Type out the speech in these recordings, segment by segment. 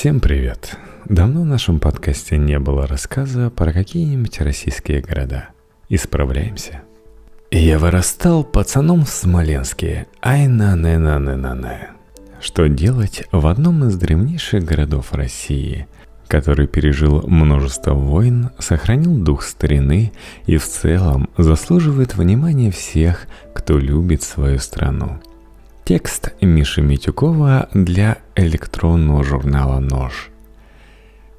Всем привет! Давно в нашем подкасте не было рассказа про какие-нибудь российские города. Исправляемся. Я вырастал пацаном в Смоленске. ай на не на не на не Что делать в одном из древнейших городов России, который пережил множество войн, сохранил дух старины и в целом заслуживает внимания всех, кто любит свою страну. Текст Миши Митюкова для электронного журнала «Нож».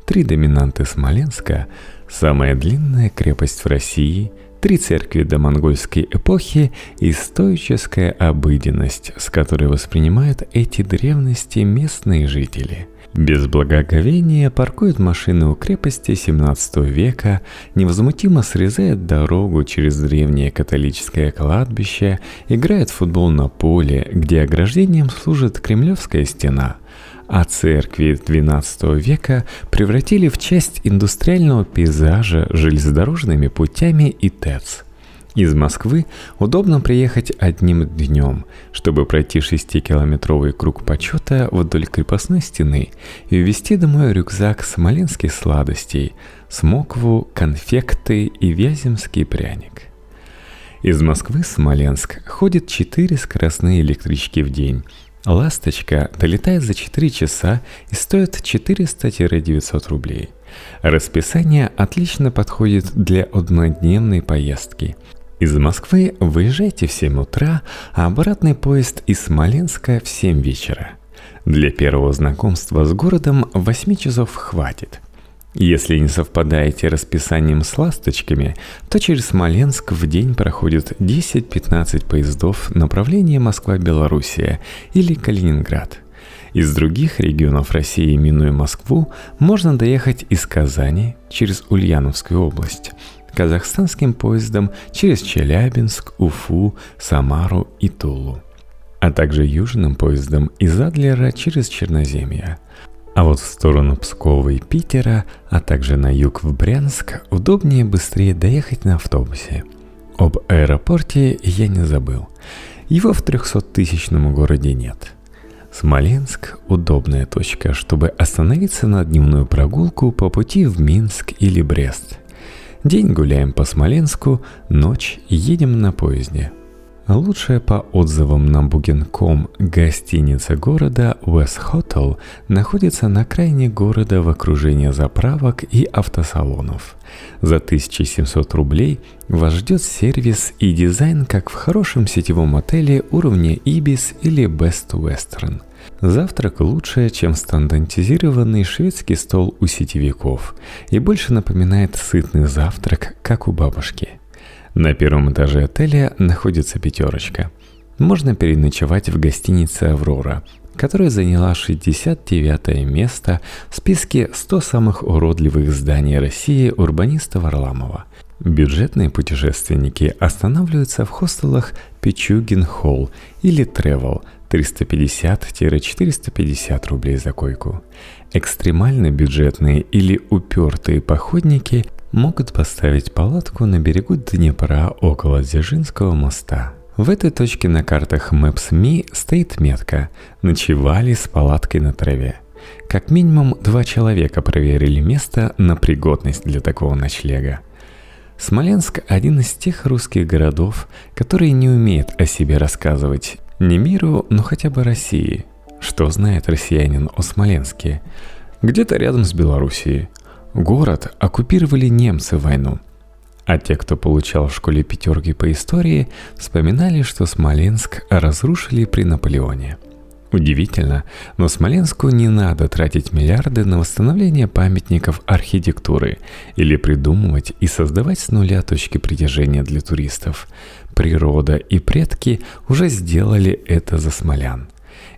Три доминанты Смоленска, самая длинная крепость в России, три церкви до монгольской эпохи и стоическая обыденность, с которой воспринимают эти древности местные жители – без благоговения паркует машины у крепости 17 века, невозмутимо срезает дорогу через древнее католическое кладбище, играет в футбол на поле, где ограждением служит Кремлевская стена, а церкви XII века превратили в часть индустриального пейзажа железнодорожными путями и ТЭЦ – из Москвы удобно приехать одним днем, чтобы пройти 6-километровый круг почета вдоль крепостной стены и увезти домой рюкзак смоленских сладостей, смокву, конфекты и вяземский пряник. Из Москвы в Смоленск ходит 4 скоростные электрички в день. «Ласточка» долетает за 4 часа и стоит 400-900 рублей. Расписание отлично подходит для однодневной поездки – из Москвы выезжайте в 7 утра, а обратный поезд из Смоленска в 7 вечера. Для первого знакомства с городом 8 часов хватит. Если не совпадаете расписанием с ласточками, то через Смоленск в день проходит 10-15 поездов направления Москва-Белоруссия или Калининград. Из других регионов России, минуя Москву, можно доехать из Казани через Ульяновскую область – казахстанским поездом через Челябинск, Уфу, Самару и Тулу, а также южным поездом из Адлера через Черноземье. А вот в сторону Пскова и Питера, а также на юг в Брянск, удобнее и быстрее доехать на автобусе. Об аэропорте я не забыл. Его в 300-тысячном городе нет. Смоленск – удобная точка, чтобы остановиться на дневную прогулку по пути в Минск или Брест – День гуляем по Смоленску, ночь едем на поезде. Лучшая по отзывам на Booking.com гостиница города West Hotel находится на крайне города в окружении заправок и автосалонов. За 1700 рублей вас ждет сервис и дизайн, как в хорошем сетевом отеле уровня Ibis или Best Western – Завтрак лучше, чем стандартизированный шведский стол у сетевиков и больше напоминает сытный завтрак, как у бабушки. На первом этаже отеля находится пятерочка. Можно переночевать в гостинице «Аврора», которая заняла 69 место в списке 100 самых уродливых зданий России урбаниста Варламова. Бюджетные путешественники останавливаются в хостелах Пичугин Холл или Тревел 350-450 рублей за койку. Экстремально бюджетные или упертые походники могут поставить палатку на берегу Днепра около Дзержинского моста. В этой точке на картах Maps.me стоит метка «Ночевали с палаткой на траве». Как минимум два человека проверили место на пригодность для такого ночлега. Смоленск – один из тех русских городов, которые не умеют о себе рассказывать не миру, но хотя бы России. Что знает россиянин о Смоленске? Где-то рядом с Белоруссией. Город оккупировали немцы в войну. А те, кто получал в школе пятерки по истории, вспоминали, что Смоленск разрушили при Наполеоне. Удивительно, но Смоленску не надо тратить миллиарды на восстановление памятников архитектуры или придумывать и создавать с нуля точки притяжения для туристов – природа и предки уже сделали это за смолян.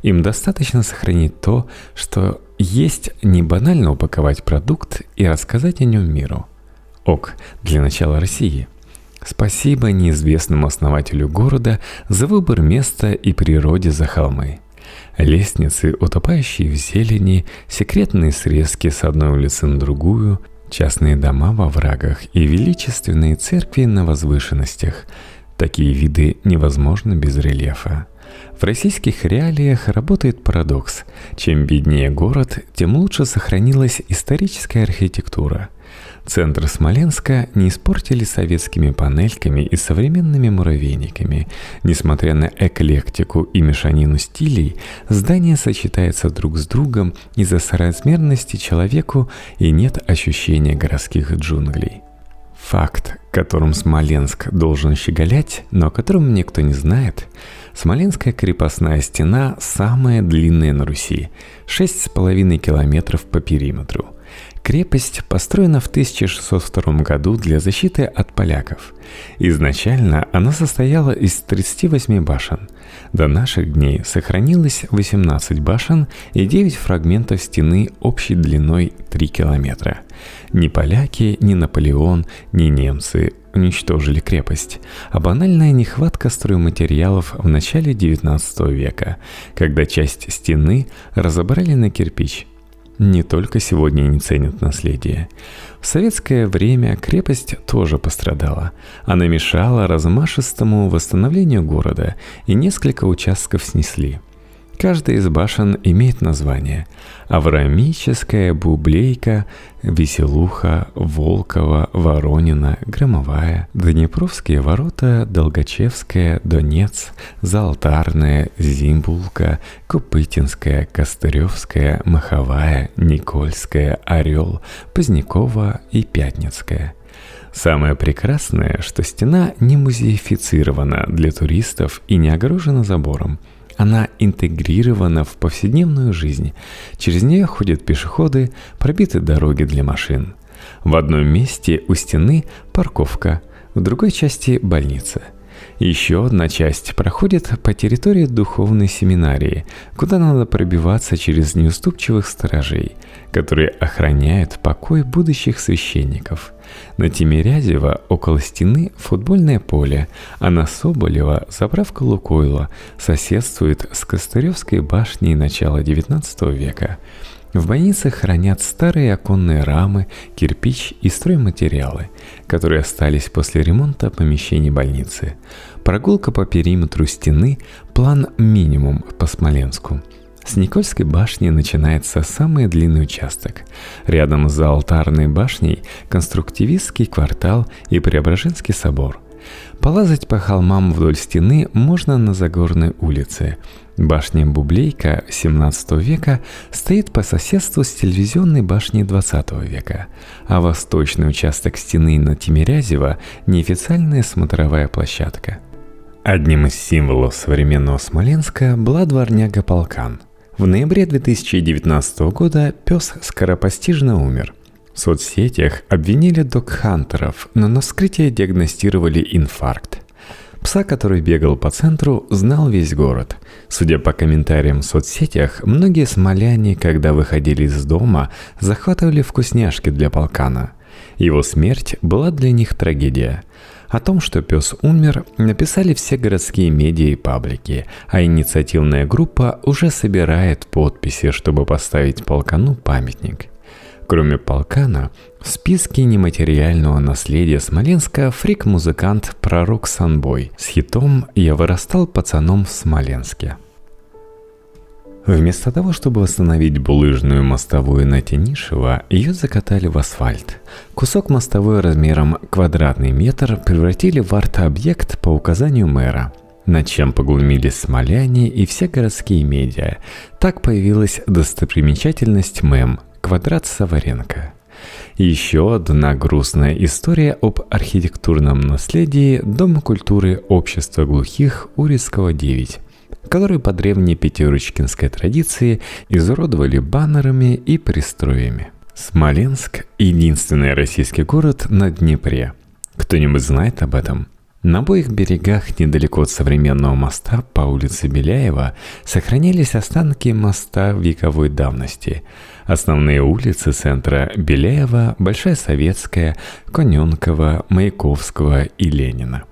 Им достаточно сохранить то, что есть не банально упаковать продукт и рассказать о нем миру. Ок, для начала России. Спасибо неизвестному основателю города за выбор места и природе за холмы. Лестницы, утопающие в зелени, секретные срезки с одной улицы на другую, частные дома во врагах и величественные церкви на возвышенностях – Такие виды невозможны без рельефа. В российских реалиях работает парадокс. Чем беднее город, тем лучше сохранилась историческая архитектура. Центр Смоленска не испортили советскими панельками и современными муравейниками. Несмотря на эклектику и мешанину стилей, здание сочетается друг с другом из-за соразмерности человеку и нет ощущения городских джунглей. Факт, которым Смоленск должен щеголять, но о котором никто не знает – Смоленская крепостная стена самая длинная на Руси – 6,5 километров по периметру. Крепость построена в 1602 году для защиты от поляков. Изначально она состояла из 38 башен. До наших дней сохранилось 18 башен и 9 фрагментов стены общей длиной 3 километра. Ни поляки, ни Наполеон, ни немцы уничтожили крепость, а банальная нехватка стройматериалов в начале 19 века, когда часть стены разобрали на кирпич – не только сегодня не ценят наследие. В советское время крепость тоже пострадала. Она мешала размашистому восстановлению города, и несколько участков снесли – Каждая из башен имеет название. Аврамическая, Бублейка, Веселуха, Волкова, Воронина, Громовая, Днепровские ворота, Долгачевская, Донец, Залтарная, Зимбулка, Купытинская, Костыревская, Маховая, Никольская, Орел, Позднякова и Пятницкая – Самое прекрасное, что стена не музеифицирована для туристов и не огорожена забором – она интегрирована в повседневную жизнь. Через нее ходят пешеходы, пробиты дороги для машин. В одном месте у стены парковка, в другой части больница – еще одна часть проходит по территории духовной семинарии, куда надо пробиваться через неуступчивых сторожей, которые охраняют покой будущих священников. На Тимирязева около стены футбольное поле, а на Соболева заправка Лукойла соседствует с Костыревской башней начала XIX века – в больнице хранят старые оконные рамы, кирпич и стройматериалы, которые остались после ремонта помещений больницы. Прогулка по периметру стены – план минимум по Смоленску. С Никольской башни начинается самый длинный участок. Рядом с алтарной башней – конструктивистский квартал и Преображенский собор. Полазать по холмам вдоль стены можно на Загорной улице – Башня Бублейка 17 века стоит по соседству с телевизионной башней 20 века, а восточный участок стены на Тимирязево – неофициальная смотровая площадка. Одним из символов современного Смоленска была дворняга Полкан. В ноябре 2019 года пес скоропостижно умер. В соцсетях обвинили док-хантеров, но на вскрытие диагностировали инфаркт. Пса, который бегал по центру, знал весь город. Судя по комментариям в соцсетях, многие смоляне, когда выходили из дома, захватывали вкусняшки для полкана. Его смерть была для них трагедия. О том, что пес умер, написали все городские медиа и паблики, а инициативная группа уже собирает подписи, чтобы поставить полкану памятник. Кроме полкана, в списке нематериального наследия Смоленска фрик-музыкант Пророк Санбой с хитом «Я вырастал пацаном в Смоленске». Вместо того, чтобы восстановить булыжную мостовую на Тенишево, ее закатали в асфальт. Кусок мостовой размером квадратный метр превратили в арт-объект по указанию мэра – над чем поглумились смоляне и все городские медиа. Так появилась достопримечательность МЭМ «Квадрат Саваренко». Еще одна грустная история об архитектурном наследии Дома культуры общества глухих Урицкого 9, который по древней пятерочкинской традиции изуродовали баннерами и пристроями. Смоленск – единственный российский город на Днепре. Кто-нибудь знает об этом? На обоих берегах, недалеко от современного моста по улице Беляева, сохранились останки моста вековой давности – Основные улицы центра Беляева, Большая Советская, Коненкова, Маяковского и Ленина.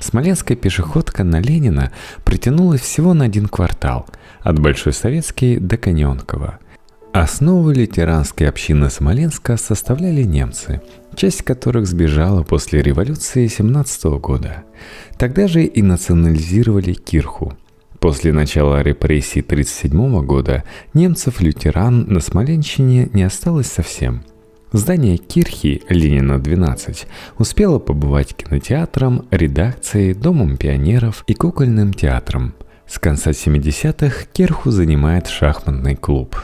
Смоленская пешеходка на Ленина притянулась всего на один квартал, от Большой Советской до Коненкова. Основу ветеранской общины Смоленска составляли немцы, часть которых сбежала после революции 17 года. Тогда же и национализировали кирху – После начала репрессий 1937 года немцев-лютеран на Смоленщине не осталось совсем. Здание Кирхи, Ленина 12, успело побывать кинотеатром, редакцией, домом пионеров и кукольным театром. С конца 70-х Кирху занимает шахматный клуб.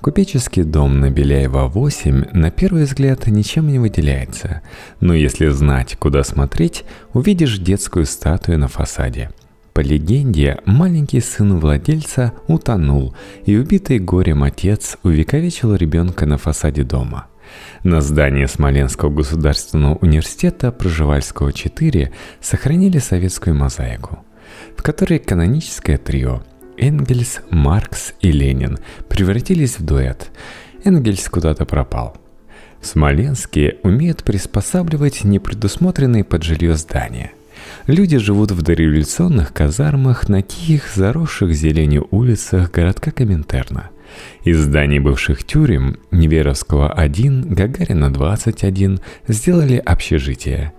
Купеческий дом на Беляева 8 на первый взгляд ничем не выделяется, но если знать, куда смотреть, увидишь детскую статую на фасаде – по легенде, маленький сын владельца утонул, и убитый горем отец увековечил ребенка на фасаде дома. На здании Смоленского государственного университета Проживальского 4 сохранили советскую мозаику, в которой каноническое трио Энгельс, Маркс и Ленин превратились в дуэт. Энгельс куда-то пропал. В Смоленске умеют приспосабливать непредусмотренные под жилье здания. Люди живут в дореволюционных казармах на тихих, заросших зеленью улицах городка Коминтерна. Из зданий бывших тюрем Неверовского 1, Гагарина 21 сделали общежитие.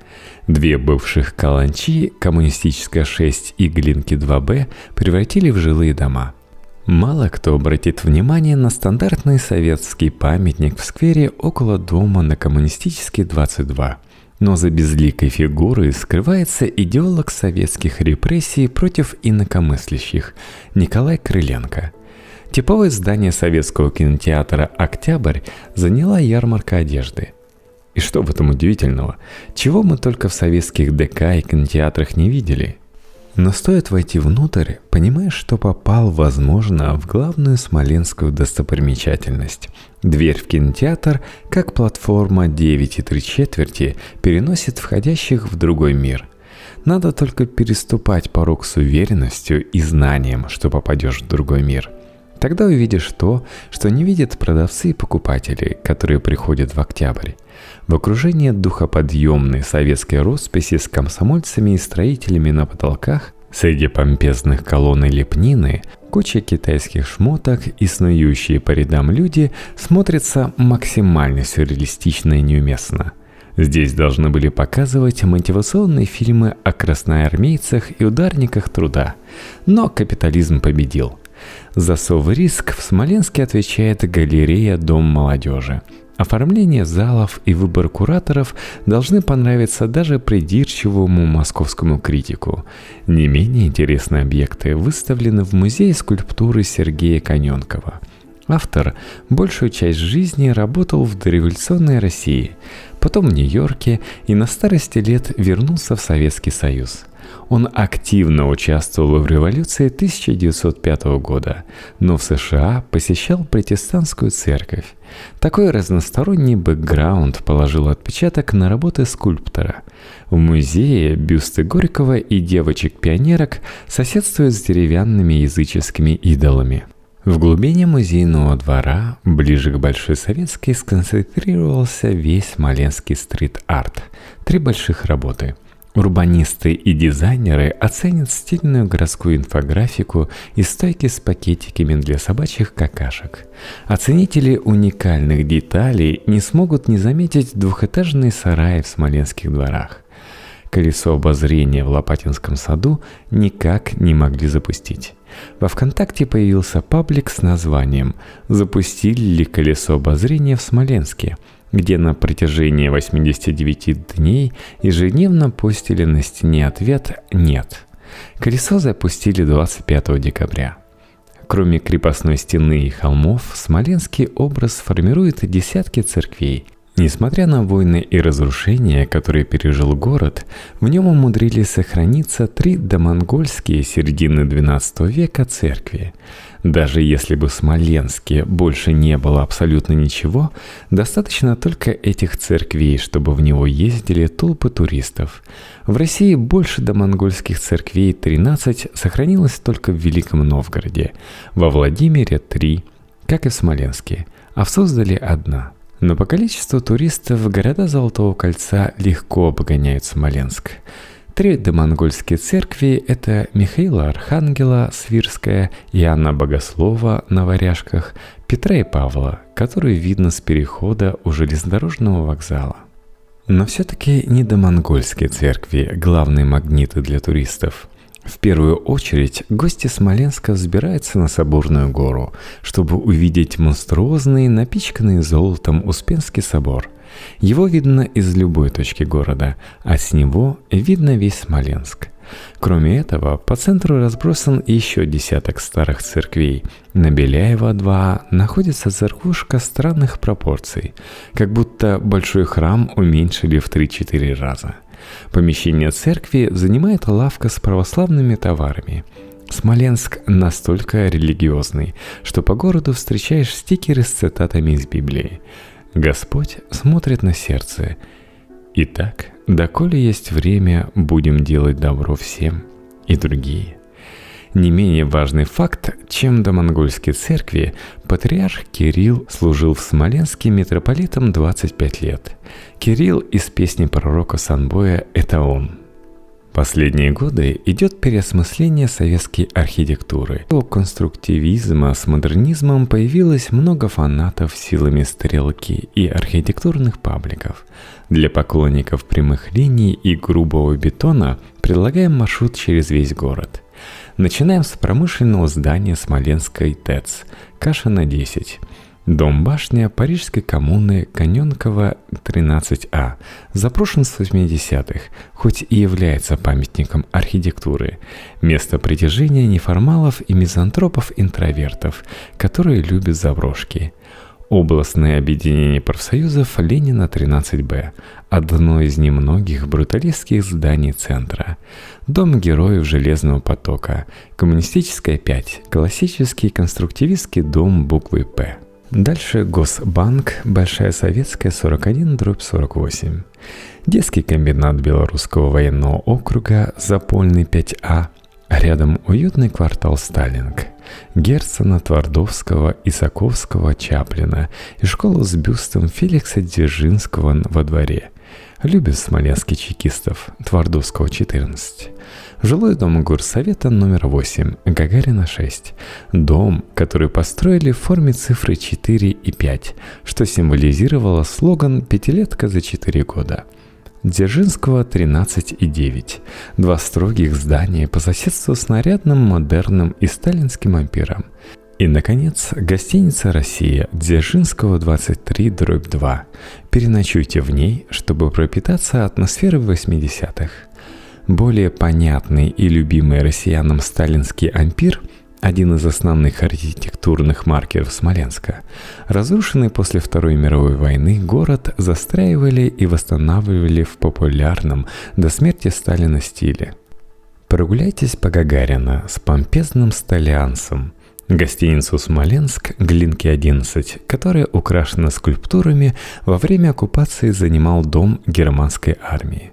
Две бывших каланчи, Коммунистическая 6 и Глинки 2Б, превратили в жилые дома – Мало кто обратит внимание на стандартный советский памятник в сквере около дома на Коммунистический 22. Но за безликой фигурой скрывается идеолог советских репрессий против инакомыслящих Николай Крыленко. Типовое здание советского кинотеатра «Октябрь» заняла ярмарка одежды. И что в этом удивительного? Чего мы только в советских ДК и кинотеатрах не видели – но стоит войти внутрь, понимаешь, что попал, возможно, в главную смоленскую достопримечательность. Дверь в кинотеатр, как платформа 9 и 3 четверти, переносит входящих в другой мир. Надо только переступать порог с уверенностью и знанием, что попадешь в другой мир. Тогда увидишь то, что не видят продавцы и покупатели, которые приходят в октябрь. В окружении духоподъемной советской росписи с комсомольцами и строителями на потолках, среди помпезных колонн и лепнины, куча китайских шмоток и снующие по рядам люди смотрятся максимально сюрреалистично и неуместно. Здесь должны были показывать мотивационные фильмы о красноармейцах и ударниках труда. Но капитализм победил. За совриск в Смоленске отвечает галерея «Дом молодежи», Оформление залов и выбор кураторов должны понравиться даже придирчивому московскому критику. Не менее интересные объекты выставлены в музее скульптуры Сергея Коненкова. Автор большую часть жизни работал в дореволюционной России, потом в Нью-Йорке и на старости лет вернулся в Советский Союз – он активно участвовал в революции 1905 года, но в США посещал протестантскую церковь. Такой разносторонний бэкграунд положил отпечаток на работы скульптора. В музее бюсты Горького и девочек-пионерок соседствуют с деревянными языческими идолами. В глубине музейного двора, ближе к Большой Советской, сконцентрировался весь смоленский стрит-арт. Три больших работы – Урбанисты и дизайнеры оценят стильную городскую инфографику и стойки с пакетиками для собачьих какашек. Оценители уникальных деталей не смогут не заметить двухэтажные сараи в смоленских дворах. Колесо обозрения в Лопатинском саду никак не могли запустить. Во ВКонтакте появился паблик с названием «Запустили ли колесо обозрения в Смоленске?», где на протяжении 89 дней ежедневно постили на стене ответ «нет». Колесо запустили 25 декабря. Кроме крепостной стены и холмов, смоленский образ формирует десятки церквей, Несмотря на войны и разрушения, которые пережил город, в нем умудрились сохраниться три домонгольские середины XII века церкви. Даже если бы в Смоленске больше не было абсолютно ничего, достаточно только этих церквей, чтобы в него ездили толпы туристов. В России больше домонгольских церквей 13 сохранилось только в Великом Новгороде, во Владимире 3, как и в Смоленске, а в Суздале одна – но по количеству туристов города Золотого Кольца легко обгоняют Смоленск. Три домонгольские церкви – это Михаила Архангела, Свирская, Иоанна Богослова на Варяжках, Петра и Павла, которые видно с перехода у железнодорожного вокзала. Но все-таки не домонгольские церкви – главные магниты для туристов. В первую очередь гости Смоленска взбираются на Соборную гору, чтобы увидеть монструозный, напичканный золотом Успенский собор. Его видно из любой точки города, а с него видно весь Смоленск – Кроме этого, по центру разбросан еще десяток старых церквей. На Беляева 2 находится церквушка странных пропорций, как будто большой храм уменьшили в 3-4 раза. Помещение церкви занимает лавка с православными товарами. Смоленск настолько религиозный, что по городу встречаешь стикеры с цитатами из Библии. Господь смотрит на сердце. Итак, Доколе есть время, будем делать добро всем и другие. Не менее важный факт, чем до монгольской церкви, патриарх Кирилл служил в Смоленске митрополитом 25 лет. Кирилл из песни пророка Санбоя «Это он», Последние годы идет переосмысление советской архитектуры. У конструктивизма с модернизмом появилось много фанатов силами стрелки и архитектурных пабликов. Для поклонников прямых линий и грубого бетона предлагаем маршрут через весь город. Начинаем с промышленного здания Смоленской ТЭЦ, Кашина 10. Дом-башня Парижской коммуны Каненкова 13А запрошен с 80-х, хоть и является памятником архитектуры. Место притяжения неформалов и мизантропов-интровертов, которые любят заброшки. Областное объединение профсоюзов Ленина 13Б – одно из немногих бруталистских зданий центра. Дом героев Железного потока, Коммунистическая 5, классический конструктивистский дом буквы «П». Дальше Госбанк, Большая Советская, 41, дробь 48. Детский комбинат Белорусского военного округа, Запольный 5А. Рядом уютный квартал Сталинг. Герцена, Твардовского, Исаковского, Чаплина и школу с бюстом Феликса Дзержинского во дворе. Любит смоленских чекистов, Твардовского, 14. Жилой дом горсовета номер 8, Гагарина 6. Дом, который построили в форме цифры 4 и 5, что символизировало слоган «Пятилетка за 4 года». Дзержинского 13 и 9. Два строгих здания по соседству с нарядным, модерным и сталинским ампиром. И, наконец, гостиница «Россия» Дзержинского 23 дробь 2. Переночуйте в ней, чтобы пропитаться атмосферой 80-х. Более понятный и любимый россиянам сталинский ампир – один из основных архитектурных маркеров Смоленска. Разрушенный после Второй мировой войны город застраивали и восстанавливали в популярном до смерти Сталина стиле. Прогуляйтесь по Гагарина с помпезным столиансом – Гостиницу «Смоленск» Глинки 11, которая украшена скульптурами, во время оккупации занимал дом германской армии.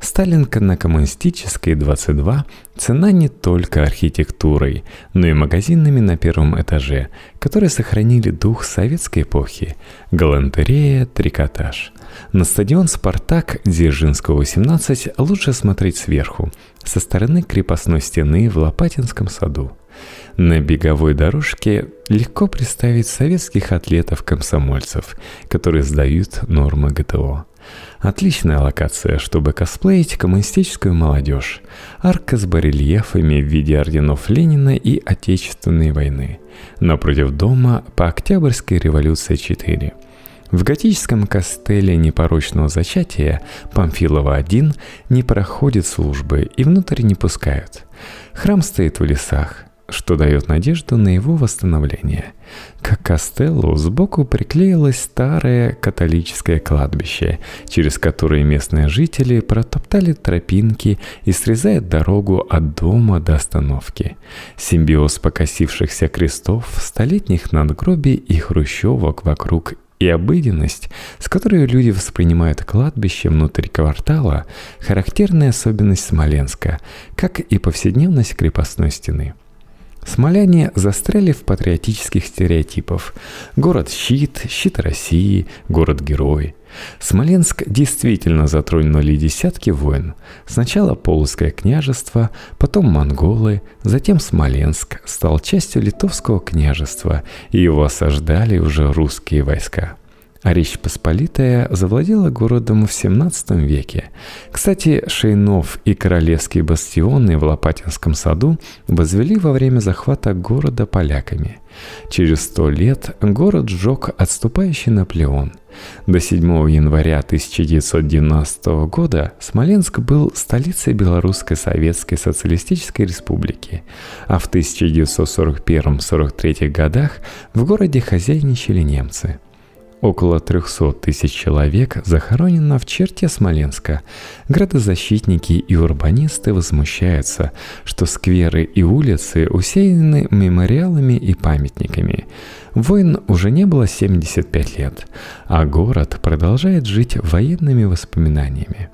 Сталинка на Коммунистической 22 цена не только архитектурой, но и магазинами на первом этаже, которые сохранили дух советской эпохи, галантерея, трикотаж. На стадион «Спартак» Дзержинского 18 лучше смотреть сверху, со стороны крепостной стены в Лопатинском саду. На беговой дорожке легко представить советских атлетов-комсомольцев, которые сдают нормы ГТО. Отличная локация, чтобы косплеить коммунистическую молодежь. Арка с барельефами в виде орденов Ленина и Отечественной войны. Напротив дома по Октябрьской революции 4. В готическом костеле непорочного зачатия Памфилова-1 не проходит службы и внутрь не пускают. Храм стоит в лесах, что дает надежду на его восстановление. К костеллу сбоку приклеилось старое католическое кладбище, через которое местные жители протоптали тропинки и срезают дорогу от дома до остановки. Симбиоз покосившихся крестов, столетних надгробий и хрущевок вокруг и обыденность, с которой люди воспринимают кладбище внутри квартала, характерная особенность Смоленска, как и повседневность крепостной стены – Смоляне застряли в патриотических стереотипах. Город-щит, щит России, город-герой. Смоленск действительно затронули десятки войн. Сначала Полоцкое княжество, потом монголы, затем Смоленск стал частью Литовского княжества, и его осаждали уже русские войска. А Речь Посполитая завладела городом в 17 веке. Кстати, Шейнов и королевские бастионы в Лопатинском саду возвели во время захвата города поляками. Через сто лет город сжег отступающий Наполеон. До 7 января 1990 года Смоленск был столицей Белорусской Советской Социалистической Республики, а в 1941-43 годах в городе хозяйничали немцы – Около 300 тысяч человек захоронено в черте Смоленска. Градозащитники и урбанисты возмущаются, что скверы и улицы усеяны мемориалами и памятниками. Войн уже не было 75 лет, а город продолжает жить военными воспоминаниями.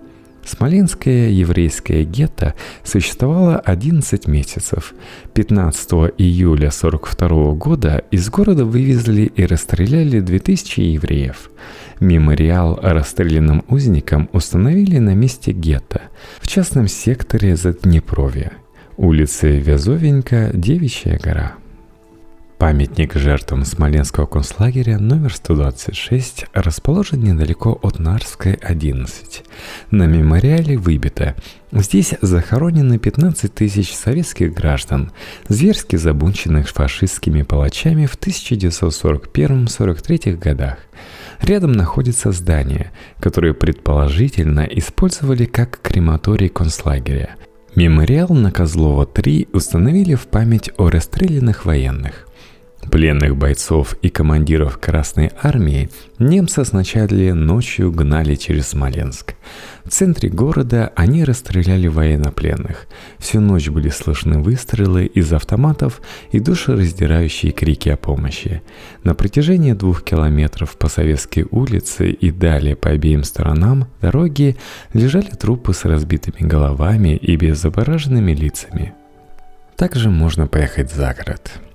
Смоленское еврейское гетто существовало 11 месяцев. 15 июля 1942 года из города вывезли и расстреляли 2000 евреев. Мемориал расстрелянным узникам установили на месте гетто, в частном секторе Заднепровья, улице Вязовенька, Девичья гора. Памятник жертвам Смоленского концлагеря номер 126 расположен недалеко от Нарской, 11. На мемориале выбито Здесь захоронены 15 тысяч советских граждан, зверски забунченных фашистскими палачами в 1941-43 годах. Рядом находится здание, которое предположительно использовали как крематорий концлагеря. Мемориал на Козлова-3 установили в память о расстрелянных военных. Пленных бойцов и командиров Красной Армии немцы сначала ночью гнали через Смоленск. В центре города они расстреляли военнопленных. Всю ночь были слышны выстрелы из автоматов и душераздирающие крики о помощи. На протяжении двух километров по Советской улице и далее по обеим сторонам дороги лежали трупы с разбитыми головами и безображенными лицами. Также можно поехать за город –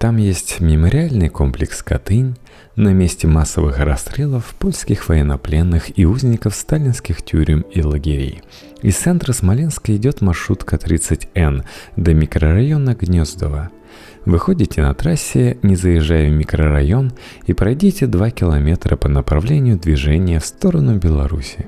там есть мемориальный комплекс «Катынь», на месте массовых расстрелов польских военнопленных и узников сталинских тюрем и лагерей. Из центра Смоленска идет маршрутка 30Н до микрорайона Гнездово. Выходите на трассе, не заезжая в микрорайон, и пройдите 2 километра по направлению движения в сторону Беларуси.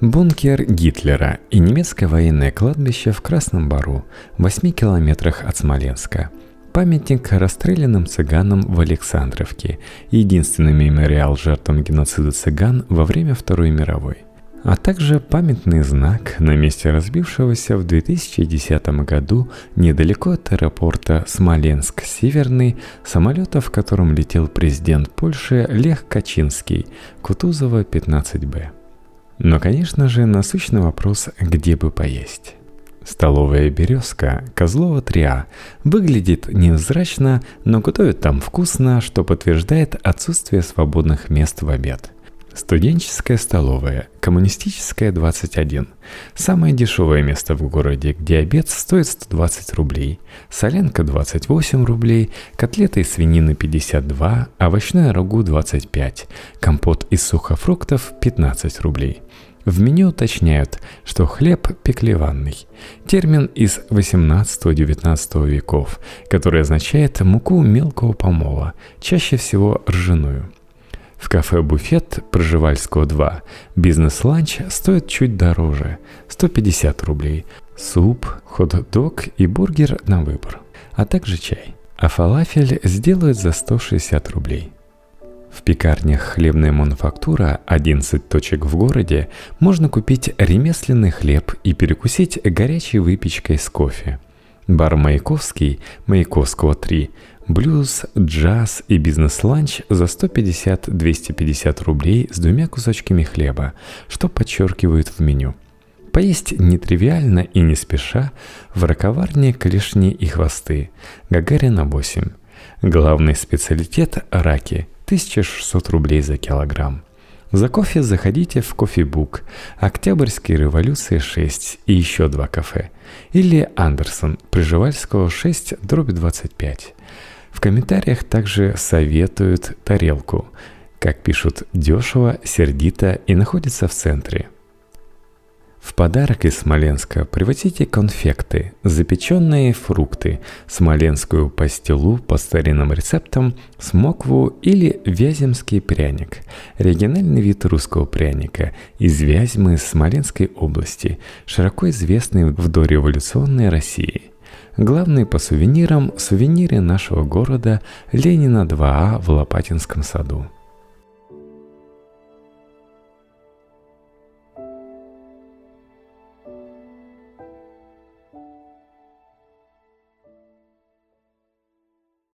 Бункер Гитлера и немецкое военное кладбище в Красном Бару, в 8 километрах от Смоленска – Памятник расстрелянным цыганам в Александровке, единственный мемориал жертвам геноцида цыган во время Второй мировой, а также памятный знак на месте разбившегося в 2010 году недалеко от аэропорта Смоленск-Северный самолета, в котором летел президент Польши Лех Качинский, Кутузова 15Б. Но, конечно же, насущный вопрос, где бы поесть. Столовая «Березка» Козлова 3А выглядит невзрачно, но готовит там вкусно, что подтверждает отсутствие свободных мест в обед. Студенческая столовая, коммунистическая 21. Самое дешевое место в городе, где обед стоит 120 рублей, соленка 28 рублей, котлеты из свинины 52, овощное рагу 25, компот из сухофруктов 15 рублей – в меню уточняют, что хлеб пеклеванный – термин из 18-19 веков, который означает муку мелкого помола, чаще всего ржаную. В кафе «Буфет» Проживальского 2 бизнес-ланч стоит чуть дороже – 150 рублей, суп, хот-дог и бургер на выбор, а также чай. А фалафель сделают за 160 рублей – в пекарнях «Хлебная мануфактура» 11 точек в городе можно купить ремесленный хлеб и перекусить горячей выпечкой с кофе. Бар «Маяковский» Маяковского 3 Блюз, джаз и бизнес-ланч за 150-250 рублей с двумя кусочками хлеба, что подчеркивают в меню. Поесть нетривиально и не спеша в раковарне клешни и хвосты. Гагарина 8. Главный специалитет – раки – 1600 рублей за килограмм. За кофе заходите в кофебук «Октябрьской революции 6» и еще два кафе. Или «Андерсон» Приживальского 6, дробь 25. В комментариях также советуют тарелку. Как пишут, дешево, сердито и находится в центре. В подарок из Смоленска привозите конфекты, запеченные фрукты, смоленскую пастилу по старинным рецептам, смокву или вяземский пряник. Оригинальный вид русского пряника из Вязьмы Смоленской области, широко известный в дореволюционной России. Главный по сувенирам – сувениры нашего города Ленина 2А в Лопатинском саду.